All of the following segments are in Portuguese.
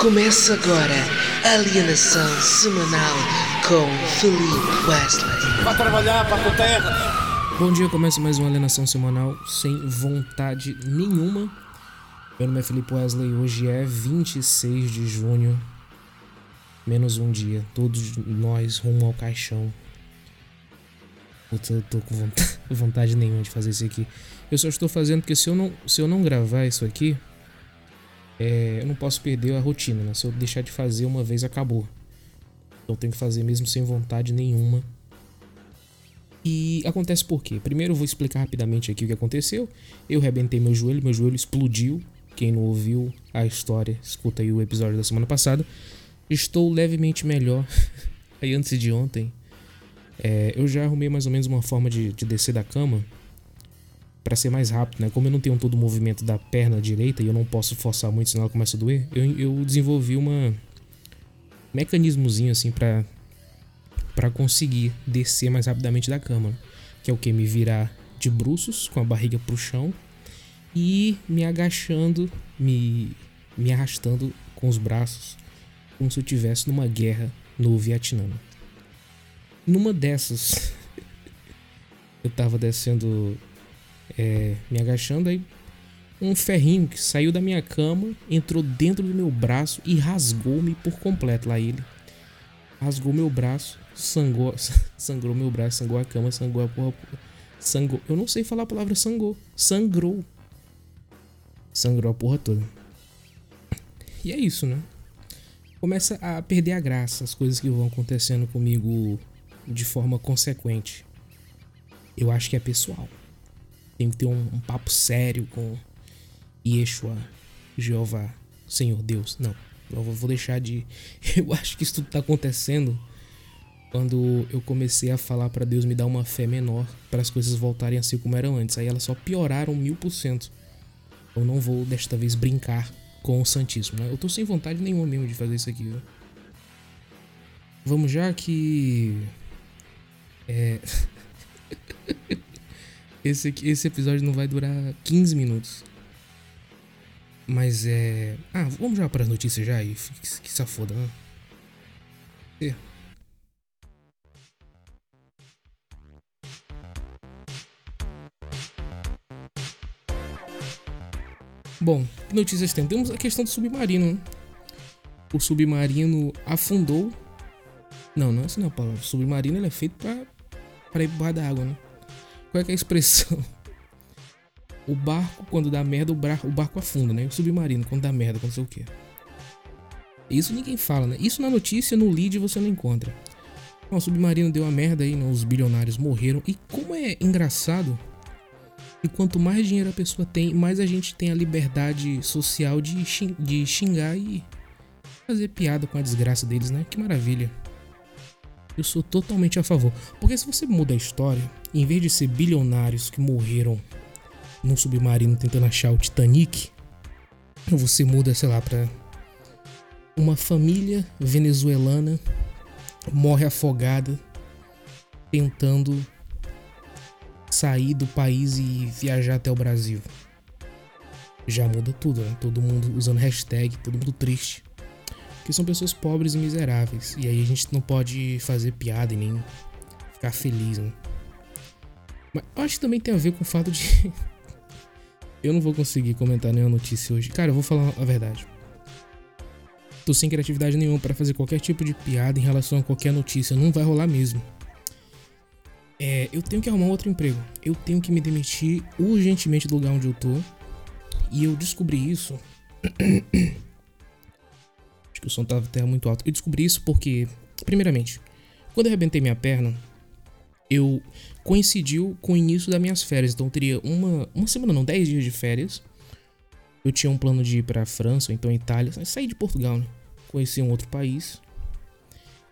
Começa agora Alienação Semanal com Felipe Wesley. Vai trabalhar para a terra. Bom dia, começa mais uma alienação semanal sem vontade nenhuma. Meu nome é Felipe Wesley, hoje é 26 de junho, menos um dia, todos nós rumo ao caixão. Puta, eu tô com vontade, vontade nenhuma de fazer isso aqui. Eu só estou fazendo porque se eu não, se eu não gravar isso aqui, é, eu não posso perder a rotina, né? Se eu deixar de fazer uma vez, acabou. Então tenho que fazer mesmo sem vontade nenhuma. E acontece por quê? Primeiro eu vou explicar rapidamente aqui o que aconteceu. Eu rebentei meu joelho, meu joelho explodiu. Quem não ouviu a história, escuta aí o episódio da semana passada. Estou levemente melhor. aí antes de ontem, é, eu já arrumei mais ou menos uma forma de, de descer da cama para ser mais rápido, né? Como eu não tenho todo o movimento da perna direita e eu não posso forçar muito, senão ela começa a doer, eu, eu desenvolvi uma mecanismozinho assim para para conseguir descer mais rapidamente da cama, que é o que me virar de bruços com a barriga pro chão e me agachando, me me arrastando com os braços, como se eu estivesse numa guerra no Vietnã. Numa dessas, eu tava descendo é, me agachando, aí um ferrinho que saiu da minha cama, entrou dentro do meu braço e rasgou-me por completo lá ele. Rasgou meu braço, sangou, sangrou meu braço, sangrou a cama, sangrou a porra. Sangrou. Eu não sei falar a palavra sangou. Sangrou. Sangrou a porra toda. E é isso, né? Começa a perder a graça as coisas que vão acontecendo comigo de forma consequente. Eu acho que é pessoal. Tenho que ter um, um papo sério com Yeshua, Jeová, Senhor Deus. Não, eu vou deixar de. Eu acho que isso tudo tá acontecendo quando eu comecei a falar para Deus me dar uma fé menor para as coisas voltarem a ser como eram antes. Aí elas só pioraram mil por cento. Eu não vou desta vez brincar com o Santíssimo. Né? Eu tô sem vontade nenhuma mesmo de fazer isso aqui. Viu? Vamos já que. É. Esse, esse episódio não vai durar 15 minutos. Mas é. Ah, vamos já para as notícias já e que, que safoda, né? É. Bom, que notícias tem? Temos a questão do submarino. Né? O submarino afundou. Não, não é essa não é a palavra. O submarino ele é feito para para ir debaixo da água, né? Qual é, é a expressão? O barco, quando dá merda, o, barco, o barco afunda, né? O submarino, quando dá merda, quando sei o quê. Isso ninguém fala, né? Isso na notícia, no lead, você não encontra. o submarino deu a merda aí, né? Os bilionários morreram. E como é engraçado e quanto mais dinheiro a pessoa tem, mais a gente tem a liberdade social de, de xingar e fazer piada com a desgraça deles, né? Que maravilha. Eu sou totalmente a favor. Porque se você muda a história, em vez de ser bilionários que morreram num submarino tentando achar o Titanic, você muda, sei lá, pra uma família venezuelana morre afogada tentando sair do país e viajar até o Brasil. Já muda tudo, né? Todo mundo usando hashtag, todo mundo triste. Porque são pessoas pobres e miseráveis. E aí a gente não pode fazer piada e nem ficar feliz, né? Mas acho que também tem a ver com o fato de. eu não vou conseguir comentar nenhuma notícia hoje. Cara, eu vou falar a verdade. Tô sem criatividade nenhuma para fazer qualquer tipo de piada em relação a qualquer notícia. Não vai rolar mesmo. É, eu tenho que arrumar outro emprego. Eu tenho que me demitir urgentemente do lugar onde eu tô. E eu descobri isso. Que o som tava até muito alto. Eu descobri isso porque, primeiramente, quando eu arrebentei minha perna, eu coincidiu com o início das minhas férias. Então eu teria uma, uma semana, não, 10 dias de férias. Eu tinha um plano de ir pra França, ou então Itália. Sair de Portugal, né? Conheci um outro país.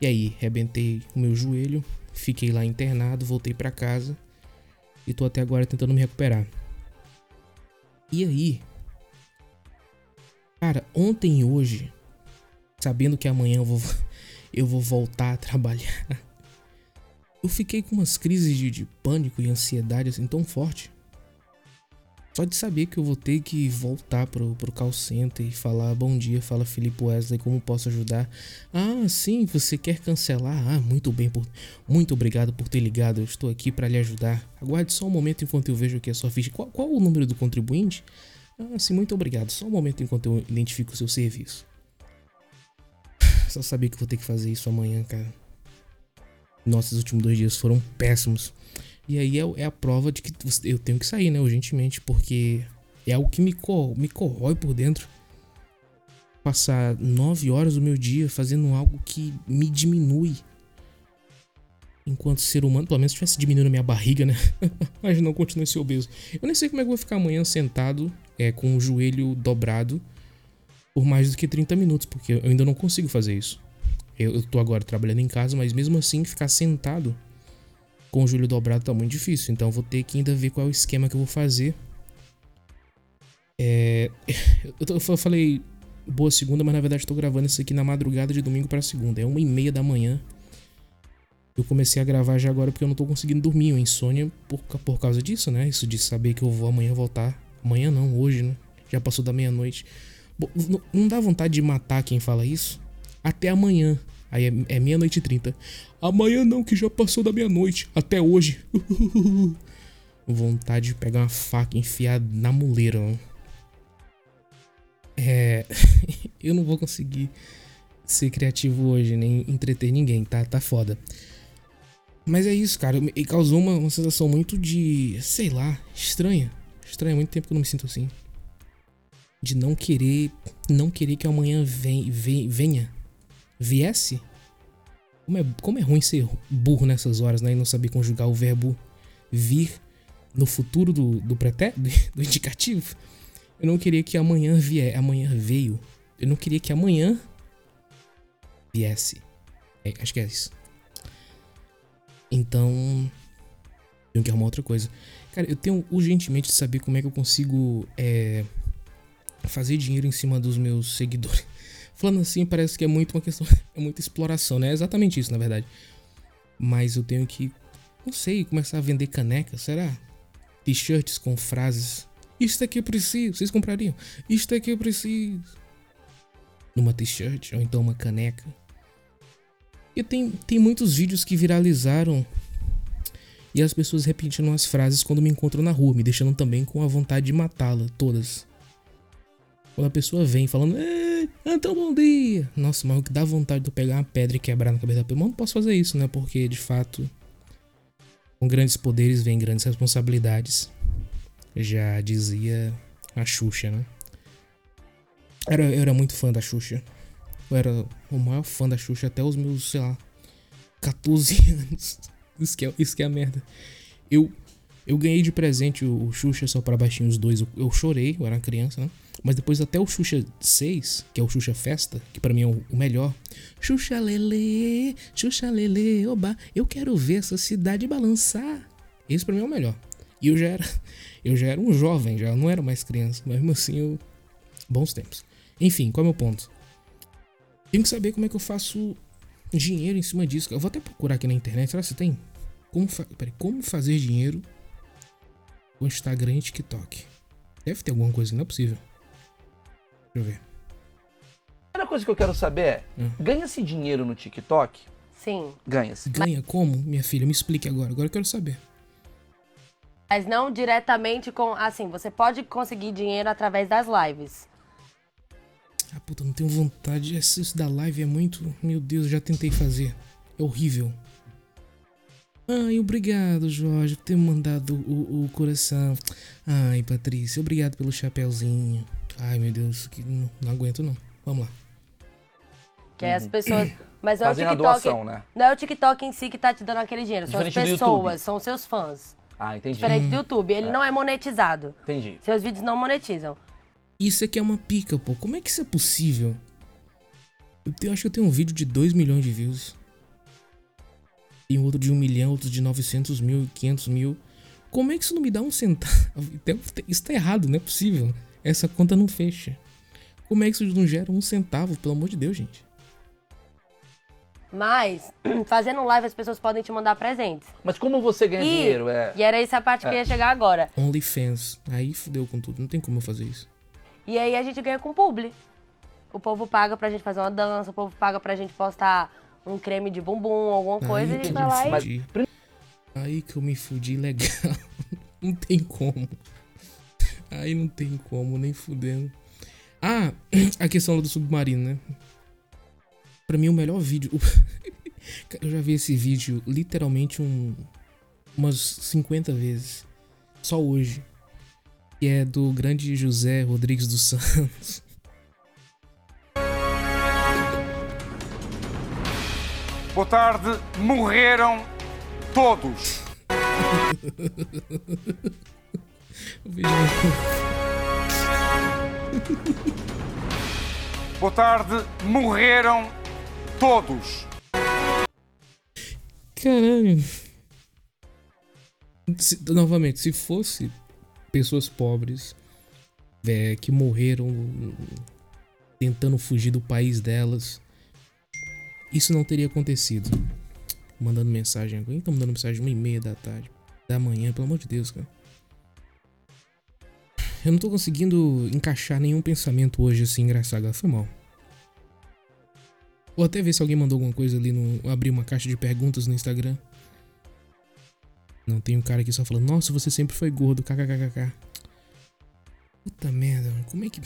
E aí, arrebentei o meu joelho. Fiquei lá internado, voltei para casa. E tô até agora tentando me recuperar. E aí? Cara, ontem e hoje, sabendo que amanhã eu vou, eu vou voltar a trabalhar eu fiquei com umas crises de, de pânico e ansiedade assim tão forte. Só de saber que eu vou ter que voltar pro, pro call center e falar bom dia, fala Felipe Wesley, como posso ajudar? Ah, sim, você quer cancelar? Ah, muito bem, por, muito obrigado por ter ligado, eu estou aqui para lhe ajudar. Aguarde só um momento enquanto eu vejo aqui a sua ficha. Qual, qual o número do contribuinte? Ah, sim, muito obrigado. Só um momento enquanto eu identifico o seu serviço. Só sabia que vou ter que fazer isso amanhã, cara. Nossos últimos dois dias foram péssimos. E aí é, é, a prova de que eu tenho que sair, né, urgentemente, porque é algo que me, cor, me corrói por dentro. Passar nove horas do meu dia fazendo algo que me diminui. Enquanto ser humano, pelo menos estivesse diminuindo minha barriga, né? Mas não continue ser obeso. Eu nem sei como é que eu vou ficar amanhã sentado, é, com o joelho dobrado, por mais do que 30 minutos, porque eu ainda não consigo fazer isso. Eu, eu tô agora trabalhando em casa, mas mesmo assim, ficar sentado com o joelho dobrado tá muito difícil. Então vou ter que ainda ver qual é o esquema que eu vou fazer. É, eu, falei boa segunda, mas na verdade estou gravando isso aqui na madrugada de domingo para segunda. É uma e meia da manhã. Eu comecei a gravar já agora porque eu não tô conseguindo dormir. Eu insônia por, por causa disso, né? Isso de saber que eu vou amanhã voltar. Amanhã não, hoje, né? Já passou da meia-noite. Não dá vontade de matar quem fala isso? Até amanhã. Aí é, é meia-noite e trinta. Amanhã não, que já passou da meia-noite. Até hoje. Vontade de pegar uma faca e enfiar na muleira. Mano. É. eu não vou conseguir ser criativo hoje, nem entreter ninguém, tá? Tá foda. Mas é isso, cara. E causou uma, uma sensação muito de. sei lá, estranha. Estranha, muito tempo que eu não me sinto assim. De não querer. Não querer que amanhã vem, vem, venha. Viesse como é, como é ruim ser burro nessas horas, né? E não saber conjugar o verbo vir no futuro do, do pretérito, do indicativo. Eu não queria que amanhã vier, amanhã veio. Eu não queria que amanhã viesse. É, acho que é isso. Então, tenho que arrumar outra coisa. Cara, eu tenho urgentemente de saber como é que eu consigo é, fazer dinheiro em cima dos meus seguidores. Falando assim, parece que é muito uma questão. É muita exploração, né? É exatamente isso, na verdade. Mas eu tenho que. Não sei, começar a vender caneca, será? T-shirts com frases. Isto aqui eu preciso. Vocês comprariam? Isto aqui eu preciso. Numa t-shirt, ou então uma caneca. E tem, tem muitos vídeos que viralizaram. E as pessoas repetindo as frases quando me encontram na rua, me deixando também com a vontade de matá-la, todas. Quando a pessoa vem falando, então bom dia. Nossa, mas o que dá vontade de eu pegar uma pedra e quebrar na cabeça da pessoa. Mas não posso fazer isso, né? Porque de fato, com grandes poderes vem grandes responsabilidades. Já dizia a Xuxa, né? Era, eu era muito fã da Xuxa. Eu era o maior fã da Xuxa até os meus, sei lá, 14 anos. Isso que é, isso que é a merda. Eu, eu ganhei de presente o, o Xuxa só para baixinhos dois. Eu, chorei, eu era uma criança, né? Mas depois até o Xuxa 6, que é o Xuxa Festa, que para mim é o melhor. Xuxa Lele, Xuxa Lele, oba, eu quero ver essa cidade balançar. Esse para mim é o melhor. E eu já era, eu já era um jovem, já não era mais criança, mas mesmo assim eu bons tempos. Enfim, qual é o meu ponto? Tenho que saber como é que eu faço dinheiro em cima disso. Eu vou até procurar aqui na internet, será que tem? Como, fa... Peraí, como fazer dinheiro com Instagram e TikTok? Deve ter alguma coisa, não é possível. Deixa eu ver. A primeira coisa que eu quero saber é: hum. ganha-se dinheiro no TikTok? Sim. Ganha-se. Ganha como, minha filha? Me explique agora. Agora eu quero saber. Mas não diretamente com. Assim, você pode conseguir dinheiro através das lives. Ah, puta, não tenho vontade. Isso da live é muito. Meu Deus, eu já tentei fazer. É horrível. Ai, obrigado, Jorge, por ter mandado o, o coração. Ai, Patrícia, obrigado pelo chapéuzinho. Ai, meu Deus, que não, não aguento não. Vamos lá. Que é as uhum. pessoas. Mas não é o TikTok. Doação, né? Não é o TikTok em si que tá te dando aquele dinheiro. São as pessoas, são seus fãs. Ah, entendi. Diferente do YouTube. Ele é. não é monetizado. Entendi. Seus vídeos não monetizam. Isso aqui é uma pica, pô. Como é que isso é possível? Eu, tenho, acho que eu tenho um vídeo de 2 milhões de views. Tem outro de 1 um milhão, outro de 900 mil, 500 mil. Como é que isso não me dá um centavo? Isso tá errado, não é possível. Essa conta não fecha. Como é que isso não gera um centavo, pelo amor de Deus, gente? Mas, fazendo live, as pessoas podem te mandar presentes. Mas como você ganha e, dinheiro? É... E era essa a parte é. que ia chegar agora. OnlyFans. Aí fudeu com tudo. Não tem como eu fazer isso. E aí a gente ganha com publi. O povo paga pra gente fazer uma dança, o povo paga pra gente postar um creme de bumbum, alguma coisa, aí e a gente vai lá e... Aí que eu me fudi legal. não tem como. Aí não tem como, nem fudendo. Ah, a questão do submarino, né? Pra mim, o melhor vídeo. eu já vi esse vídeo literalmente um, umas 50 vezes. Só hoje. Que é do grande José Rodrigues dos Santos. Boa tarde, morreram todos. Boa tarde, morreram todos. Caralho. Se, novamente, se fosse pessoas pobres é, que morreram tentando fugir do país delas, isso não teria acontecido. Mandando mensagem. Quem tá mandando mensagem uma e meia da tarde? Da manhã, pelo amor de Deus, cara. Eu não tô conseguindo encaixar nenhum pensamento hoje assim engraçado. Foi mal. Vou até ver se alguém mandou alguma coisa ali no. Abrir uma caixa de perguntas no Instagram. Não, tem um cara aqui só falando, nossa, você sempre foi gordo, kkkk. Puta merda, como é que.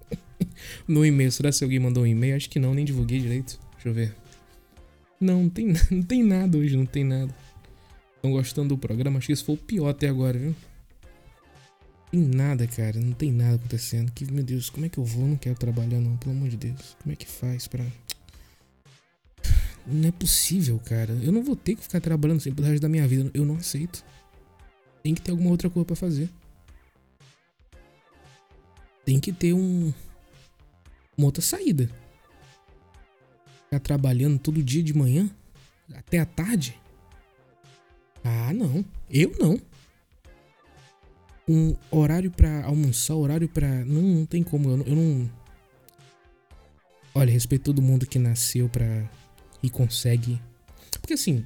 no e-mail, será que alguém mandou um e-mail? Acho que não, nem divulguei direito. Deixa eu ver. Não, não tem, não tem nada hoje, não tem nada. Estão gostando do programa? Acho que esse foi o pior até agora, viu? Tem nada, cara. Não tem nada acontecendo. Que, meu Deus, como é que eu vou? Não quero trabalhar, não. Pelo amor de Deus. Como é que faz pra. Não é possível, cara. Eu não vou ter que ficar trabalhando sempre pro resto da minha vida. Eu não aceito. Tem que ter alguma outra coisa para fazer. Tem que ter um. Uma outra saída. Ficar trabalhando todo dia de manhã? Até a tarde? Ah, não. Eu não um horário para almoçar, horário para não, não tem como, eu, eu não Olha, respeito todo mundo que nasceu para e consegue. Porque assim,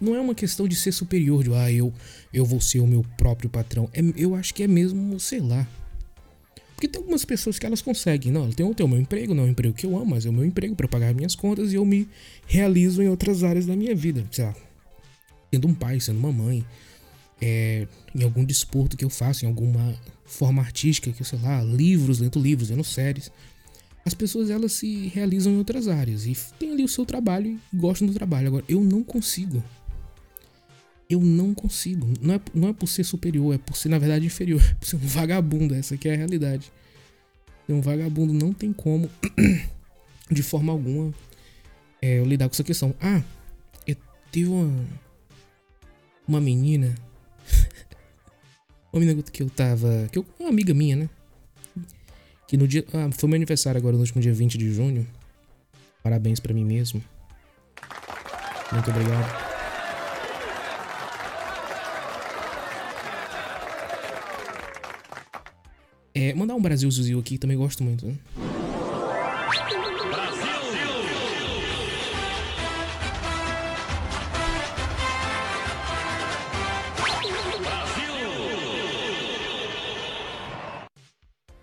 não é uma questão de ser superior, de ah, eu eu vou ser o meu próprio patrão. É, eu acho que é mesmo, sei lá. Porque tem algumas pessoas que elas conseguem, não, eu tenho, eu tenho o meu emprego, não é um emprego que eu amo, mas é o meu emprego para pagar minhas contas e eu me realizo em outras áreas da minha vida, sei lá, sendo um pai, sendo uma mãe, é, em algum desporto que eu faço, em alguma forma artística, que sei lá, livros, lendo livros, lendo séries. As pessoas elas se realizam em outras áreas e tem ali o seu trabalho e gostam do trabalho. Agora, eu não consigo. Eu não consigo. Não é, não é por ser superior, é por ser, na verdade, inferior. É por ser um vagabundo. Essa aqui é a realidade. Ser um vagabundo não tem como, de forma alguma, é, eu lidar com essa questão. Ah, eu tive uma, uma menina uma menina que eu tava. Que eu, uma amiga minha, né? Que no dia. Ah, foi meu aniversário agora, no último dia 20 de junho. Parabéns para mim mesmo. Muito obrigado. É, mandar um Brasil aqui, também gosto muito, né?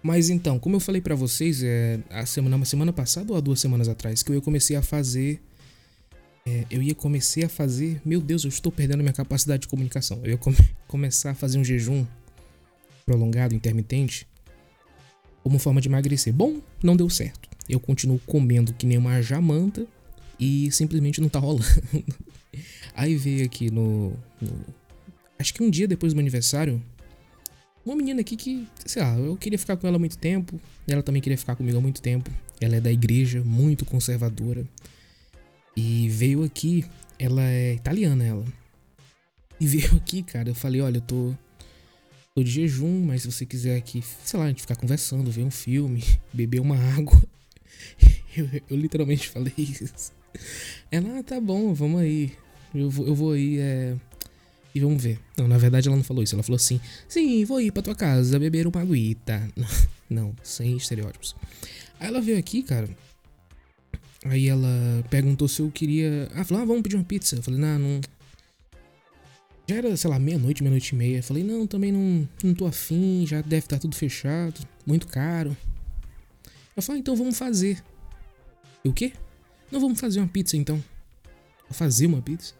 Mas então, como eu falei para vocês, é, a semana, uma semana passada ou há duas semanas atrás, que eu comecei a fazer. É, eu ia comecei a fazer. Meu Deus, eu estou perdendo minha capacidade de comunicação. Eu ia come, começar a fazer um jejum prolongado, intermitente, como forma de emagrecer. Bom, não deu certo. Eu continuo comendo que nem uma jamanta e simplesmente não tá rolando. Aí veio aqui no, no. Acho que um dia depois do meu aniversário, uma menina aqui que, sei lá, eu queria ficar com ela há muito tempo. Ela também queria ficar comigo há muito tempo. Ela é da igreja, muito conservadora. E veio aqui, ela é italiana, ela. E veio aqui, cara, eu falei, olha, eu tô, tô de jejum, mas se você quiser aqui, sei lá, a gente ficar conversando, ver um filme, beber uma água. Eu, eu literalmente falei isso. Ela, ah, tá bom, vamos aí. Eu vou, eu vou aí, é e vamos ver. Não, na verdade ela não falou isso. Ela falou assim: sim, vou ir pra tua casa beber uma aguita. Não, sem estereótipos. Aí ela veio aqui, cara. Aí ela perguntou se eu queria. Ah, falou, ah, vamos pedir uma pizza. Eu falei, não, não. Já era, sei lá, meia-noite, meia-noite e meia. Falei, não, também não, não tô afim, já deve estar tudo fechado, muito caro. Eu falei, ah, então vamos fazer. Eu, o quê? Não, vamos fazer uma pizza então. Fazer uma pizza?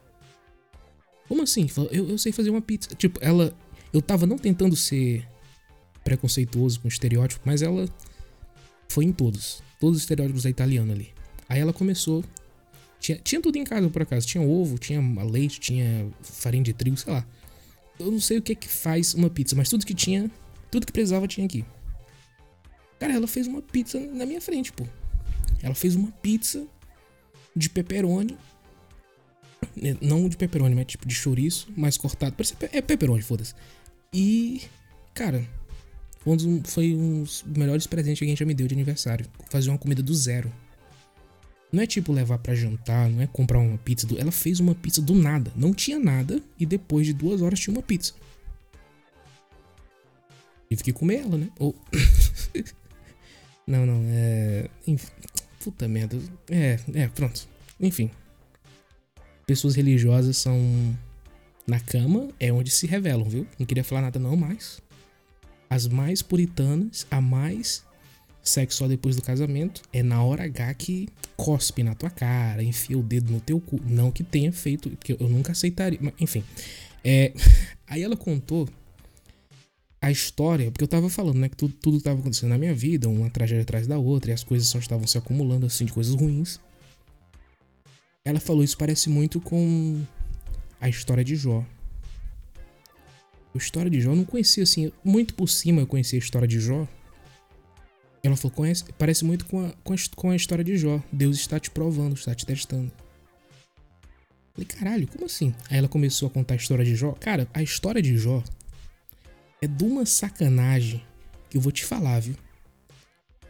Como assim? Eu, eu sei fazer uma pizza. Tipo, ela. Eu tava não tentando ser preconceituoso com estereótipo, mas ela foi em todos. Todos os estereótipos da italiana ali. Aí ela começou. Tinha, tinha tudo em casa por acaso. Tinha ovo, tinha leite, tinha farinha de trigo, sei lá. Eu não sei o que é que faz uma pizza, mas tudo que tinha, tudo que precisava tinha aqui. Cara, ela fez uma pizza na minha frente, pô. Ela fez uma pizza de pepperoni. Né, não de pepperoni, mas tipo de chouriço, mais cortado. Parece, é pepperoni, foda-se. E, cara, foi um, dos, foi um dos melhores presentes que a gente já me deu de aniversário. Fazer uma comida do zero. Não é tipo levar para jantar, não é comprar uma pizza. Do... Ela fez uma pizza do nada. Não tinha nada e depois de duas horas tinha uma pizza. Tive que comer ela, né? Ou. não, não, é. Puta merda. É, é, pronto. Enfim. Pessoas religiosas são. Na cama é onde se revelam, viu? Não queria falar nada não, mas. As mais puritanas, a mais sexo só depois do casamento, é na hora H que cospe na tua cara, enfia o dedo no teu cu. Não que tenha feito, porque eu nunca aceitaria. Mas, enfim. É, aí ela contou a história, porque eu tava falando, né, que tudo, tudo tava acontecendo na minha vida, uma tragédia atrás da outra, e as coisas só estavam se acumulando, assim, de coisas ruins. Ela falou isso parece muito com a história de Jó. A história de Jó eu não conhecia, assim, muito por cima eu conhecia a história de Jó, ela falou, conhece, parece muito com a, com, a, com a história de Jó. Deus está te provando, está te testando. Falei, caralho, como assim? Aí ela começou a contar a história de Jó. Cara, a história de Jó é de uma sacanagem que eu vou te falar, viu?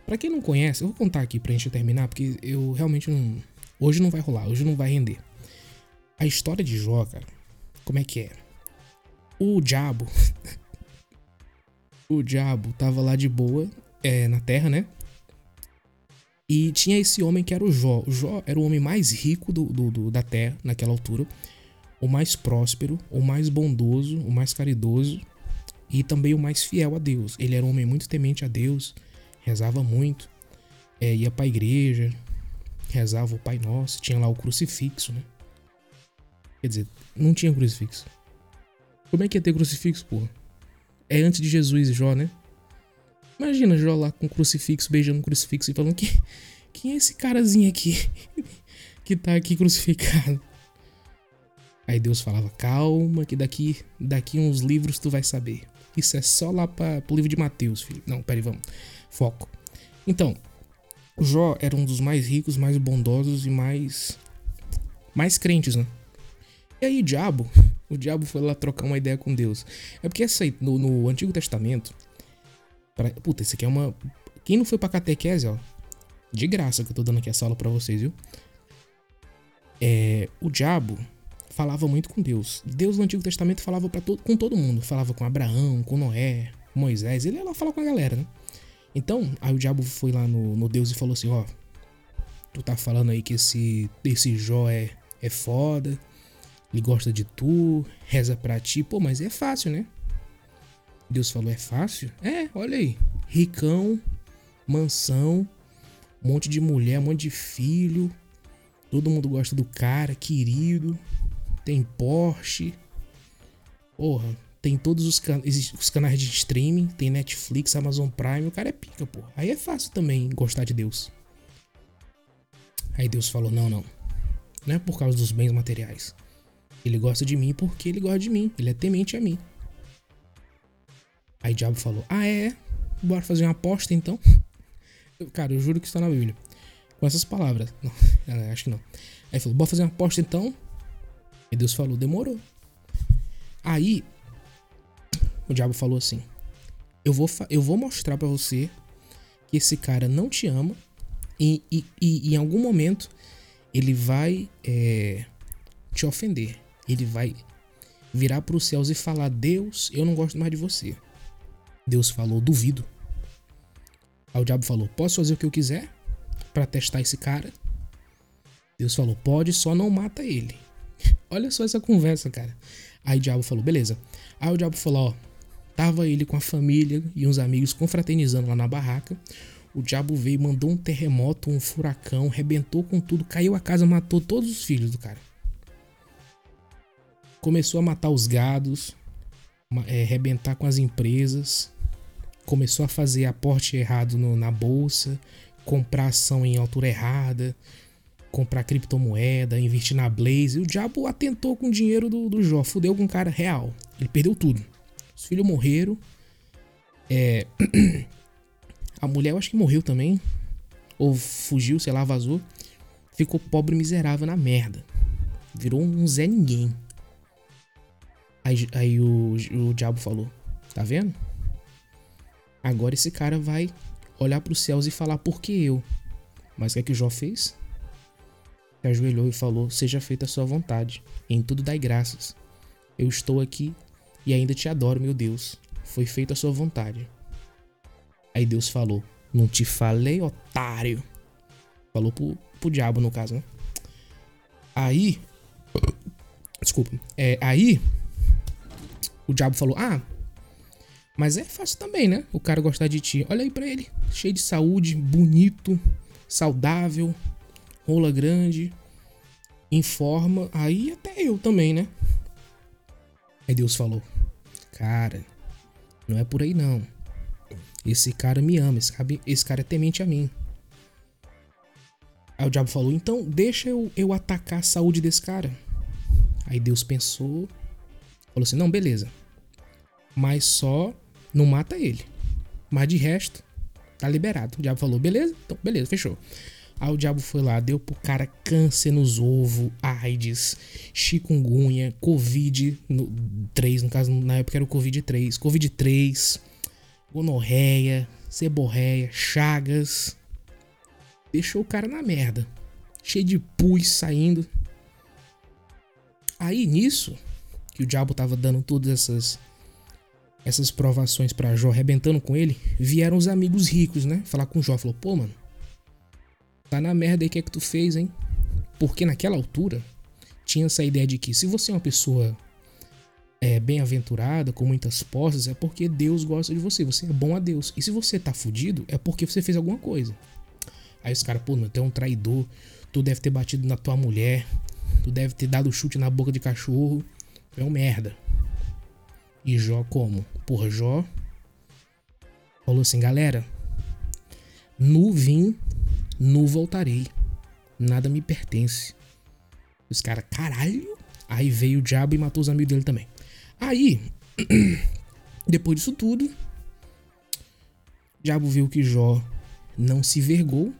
Pra quem não conhece, eu vou contar aqui pra gente terminar, porque eu realmente não. Hoje não vai rolar, hoje não vai render. A história de Jó, cara, como é que é? O diabo. o diabo tava lá de boa é, na Terra, né? E tinha esse homem que era o Jó. O Jó era o homem mais rico do, do, do, da Terra naquela altura, o mais próspero, o mais bondoso, o mais caridoso e também o mais fiel a Deus. Ele era um homem muito temente a Deus, rezava muito, é, ia pra igreja, rezava o Pai Nosso, tinha lá o crucifixo, né? Quer dizer, não tinha crucifixo. Como é que ia ter crucifixo, porra? É antes de Jesus e Jó, né? Imagina Jó lá com o crucifixo, beijando o crucifixo e falando que quem é esse carazinho aqui que tá aqui crucificado? Aí Deus falava: "Calma, que daqui daqui uns livros tu vai saber. Isso é só lá para pro livro de Mateus, filho. Não, peraí, vamos. Foco. Então, Jó era um dos mais ricos, mais bondosos e mais mais crentes, né? E aí, o diabo, o diabo foi lá trocar uma ideia com Deus. É porque essa no, no Antigo Testamento, Pra... Puta, isso aqui é uma. Quem não foi pra catequese, ó. De graça que eu tô dando aqui essa aula pra vocês, viu? É, o diabo falava muito com Deus. Deus no Antigo Testamento falava para todo, com todo mundo. Falava com Abraão, com Noé, Moisés. Ele ia lá falar com a galera, né? Então, aí o diabo foi lá no, no Deus e falou assim: Ó, tu tá falando aí que esse, esse Jó é, é foda, ele gosta de tu, reza pra ti. Pô, mas é fácil, né? Deus falou: é fácil? É, olha aí. Ricão, mansão, um monte de mulher, um monte de filho. Todo mundo gosta do cara, querido. Tem Porsche. Porra, tem todos os, can os canais de streaming. Tem Netflix, Amazon Prime. O cara é pica, porra. Aí é fácil também gostar de Deus. Aí Deus falou: não, não. Não é por causa dos bens materiais. Ele gosta de mim porque ele gosta de mim. Ele é temente a mim. Aí o diabo falou: Ah, é? Bora fazer uma aposta então? Cara, eu juro que está na Bíblia. Com essas palavras. Não, acho que não. Aí falou: Bora fazer uma aposta então? E Deus falou: Demorou. Aí o diabo falou assim: Eu vou, eu vou mostrar para você que esse cara não te ama e, e, e, e em algum momento ele vai é, te ofender. Ele vai virar para os céus e falar: Deus, eu não gosto mais de você. Deus falou: duvido. Aí o diabo falou: posso fazer o que eu quiser para testar esse cara? Deus falou: pode, só não mata ele. Olha só essa conversa, cara. Aí o diabo falou: beleza. Aí o diabo falou: ó, tava ele com a família e uns amigos confraternizando lá na barraca. O diabo veio, mandou um terremoto, um furacão, rebentou com tudo, caiu a casa, matou todos os filhos do cara. Começou a matar os gados, é, rebentar com as empresas, começou a fazer aporte errado no, na bolsa, comprar ação em altura errada, comprar criptomoeda, investir na Blaze. E o diabo atentou com o dinheiro do, do Jó, fudeu com o cara real. Ele perdeu tudo. Os filhos morreram. É. A mulher eu acho que morreu também. Ou fugiu, sei lá, vazou. Ficou pobre miserável na merda. Virou um Zé Ninguém. Aí, aí o, o diabo falou: Tá vendo? Agora esse cara vai olhar para os céus e falar: Por que eu? Mas o que é que Jó fez? Se ajoelhou e falou: Seja feita a sua vontade. Em tudo dai graças. Eu estou aqui e ainda te adoro, meu Deus. Foi feita a sua vontade. Aí Deus falou: Não te falei, otário. Falou pro, pro diabo, no caso, né? Aí. Desculpa. É, aí. O diabo falou: Ah, mas é fácil também, né? O cara gostar de ti. Olha aí pra ele. Cheio de saúde, bonito, saudável, rola grande, em forma. Aí até eu também, né? Aí Deus falou: Cara, não é por aí não. Esse cara me ama, esse cara, esse cara é temente a mim. Aí o diabo falou: Então deixa eu, eu atacar a saúde desse cara. Aí Deus pensou, falou assim: Não, beleza. Mas só não mata ele. Mas de resto, tá liberado. O diabo falou: Beleza, então beleza, fechou. Aí o diabo foi lá, deu pro cara câncer nos ovos, AIDS, chikungunya, Covid no, 3, no caso, na época era o Covid 3, Covid 3, gonorreia, seborreia, chagas. Deixou o cara na merda. Cheio de pus saindo. Aí nisso, que o diabo tava dando todas essas essas provações para Jó, arrebentando com ele, vieram os amigos ricos, né? Falar com Jó, falou: "Pô, mano, tá na merda aí o que é que tu fez, hein?" Porque naquela altura tinha essa ideia de que se você é uma pessoa é, bem-aventurada, com muitas posses, é porque Deus gosta de você, você é bom a Deus. E se você tá fudido, é porque você fez alguma coisa. Aí os caras, pô, tu é um traidor, tu deve ter batido na tua mulher, tu deve ter dado chute na boca de cachorro, é um merda. E Jó como? Porra, Jó falou assim, galera, nu vim, nu voltarei, nada me pertence. Os caras, caralho. Aí veio o diabo e matou os amigos dele também. Aí, depois disso tudo, o diabo viu que Jó não se vergou,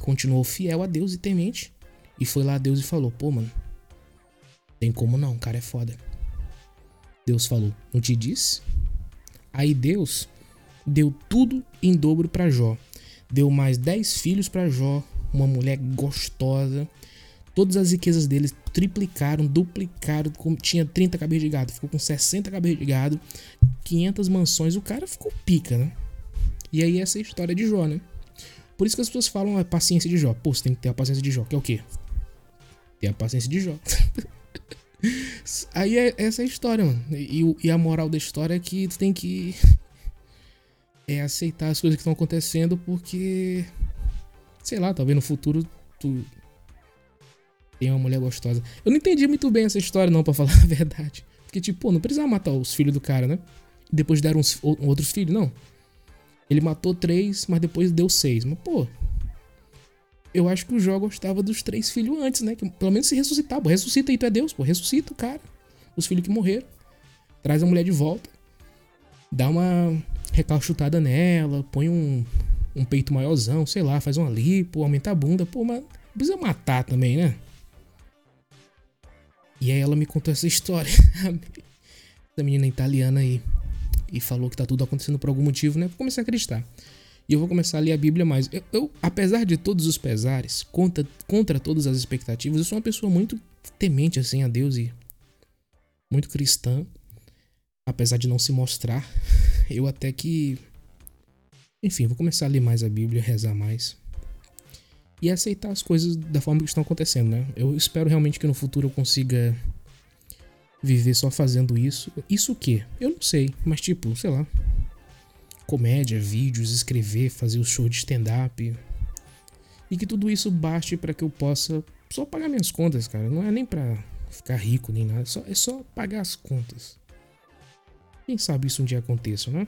continuou fiel a Deus e temente, e foi lá a Deus e falou: pô, mano, tem como não, o cara é foda. Deus falou: não te disse? Aí Deus deu tudo em dobro para Jó. Deu mais 10 filhos para Jó, uma mulher gostosa, Todas as riquezas deles triplicaram, duplicaram. Tinha 30 cabeças de gado, ficou com 60 cabeças de gado, 500 mansões. O cara ficou pica, né? E aí essa é a história de Jó, né? Por isso que as pessoas falam a paciência de Jó. Pô, você tem que ter a paciência de Jó, que é o quê? Ter a paciência de Jó. aí é essa é a história, mano. E, e a moral da história é que tu tem que é aceitar as coisas que estão acontecendo porque sei lá, talvez no futuro tu tem uma mulher gostosa. Eu não entendi muito bem essa história, não, para falar a verdade. Porque, tipo, pô, não precisava matar os filhos do cara, né? E depois deram uns, outros filhos, não. Ele matou três, mas depois deu seis. Mas, pô. Eu acho que o Jó gostava dos três filhos antes, né? Que pelo menos se ressuscitar. Pô, ressuscita aí, tu é Deus, pô. Ressuscita o cara. Os filhos que morreram. Traz a mulher de volta. Dá uma recalchutada nela. Põe um, um peito maiorzão, sei lá. Faz uma lipo, aumenta a bunda. Pô, mas precisa matar também, né? E aí ela me contou essa história. essa menina italiana aí. E falou que tá tudo acontecendo por algum motivo, né? Começar a acreditar. E eu vou começar a ler a Bíblia mais. Eu, eu apesar de todos os pesares, contra, contra todas as expectativas, eu sou uma pessoa muito temente assim a Deus e muito cristã. Apesar de não se mostrar, eu até que. Enfim, vou começar a ler mais a Bíblia, rezar mais. e aceitar as coisas da forma que estão acontecendo, né? Eu espero realmente que no futuro eu consiga viver só fazendo isso. Isso o quê? Eu não sei, mas tipo, sei lá. Comédia, vídeos, escrever, fazer o show de stand-up. E que tudo isso baste para que eu possa só pagar minhas contas, cara. Não é nem pra ficar rico nem nada, só, é só pagar as contas. Quem sabe isso um dia aconteça, né?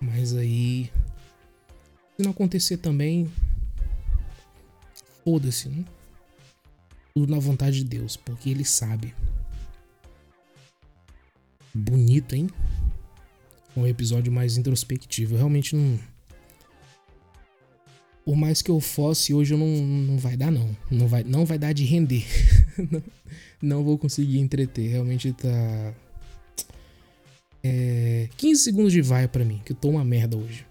Mas aí. Se não acontecer também. Foda-se, né? Tudo na vontade de Deus, porque Ele sabe. Bonito, hein? Um episódio mais introspectivo. Eu realmente não. Por mais que eu fosse, hoje eu não, não vai dar, não. Não vai, não vai dar de render. não, vou conseguir entreter. Realmente tá é, 15 segundos de vai para mim, que eu tô uma merda hoje.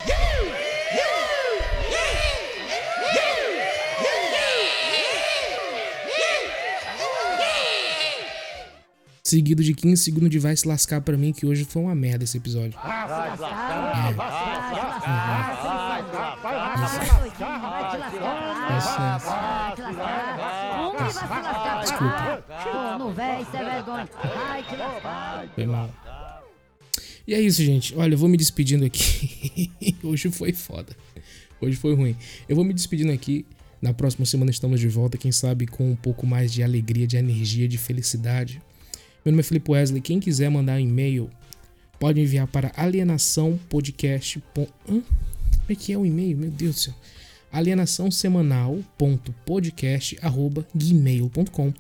Seguido de 15 segundos de vai se lascar pra mim, que hoje foi uma merda esse episódio. Desculpa. Foi mal. E é isso, gente. Olha, eu vou me despedindo aqui. Hoje foi foda. Hoje foi ruim. Eu vou me despedindo aqui. Na próxima semana estamos de volta, quem sabe com um pouco mais de alegria, de energia, de felicidade. Meu nome é Felipe Wesley. Quem quiser mandar um e-mail, pode enviar para alienaçãopodcast. Hã? Como é que é o e-mail? Meu Deus do céu. alienaçãosemanal.podcast@gmail.com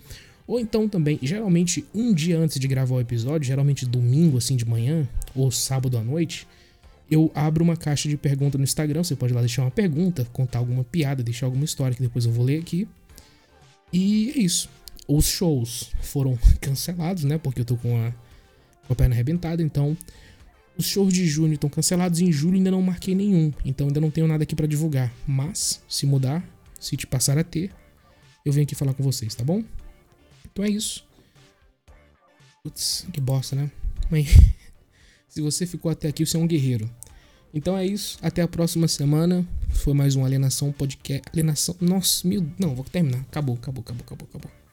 ou então também, geralmente um dia antes de gravar o episódio, geralmente domingo assim de manhã ou sábado à noite, eu abro uma caixa de pergunta no Instagram. Você pode lá deixar uma pergunta, contar alguma piada, deixar alguma história que depois eu vou ler aqui. E é isso. Os shows foram cancelados, né? Porque eu tô com a, com a perna arrebentada, então os shows de junho estão cancelados. Em julho ainda não marquei nenhum, então ainda não tenho nada aqui para divulgar. Mas, se mudar, se te passar a ter, eu venho aqui falar com vocês, tá bom? Então é isso. Putz, que bosta, né? Mas se você ficou até aqui, você é um guerreiro. Então é isso. Até a próxima semana. Foi mais um Alienação Podcast. Alienação. Nossa, mil. Não, vou terminar. Acabou, acabou, acabou, acabou, acabou.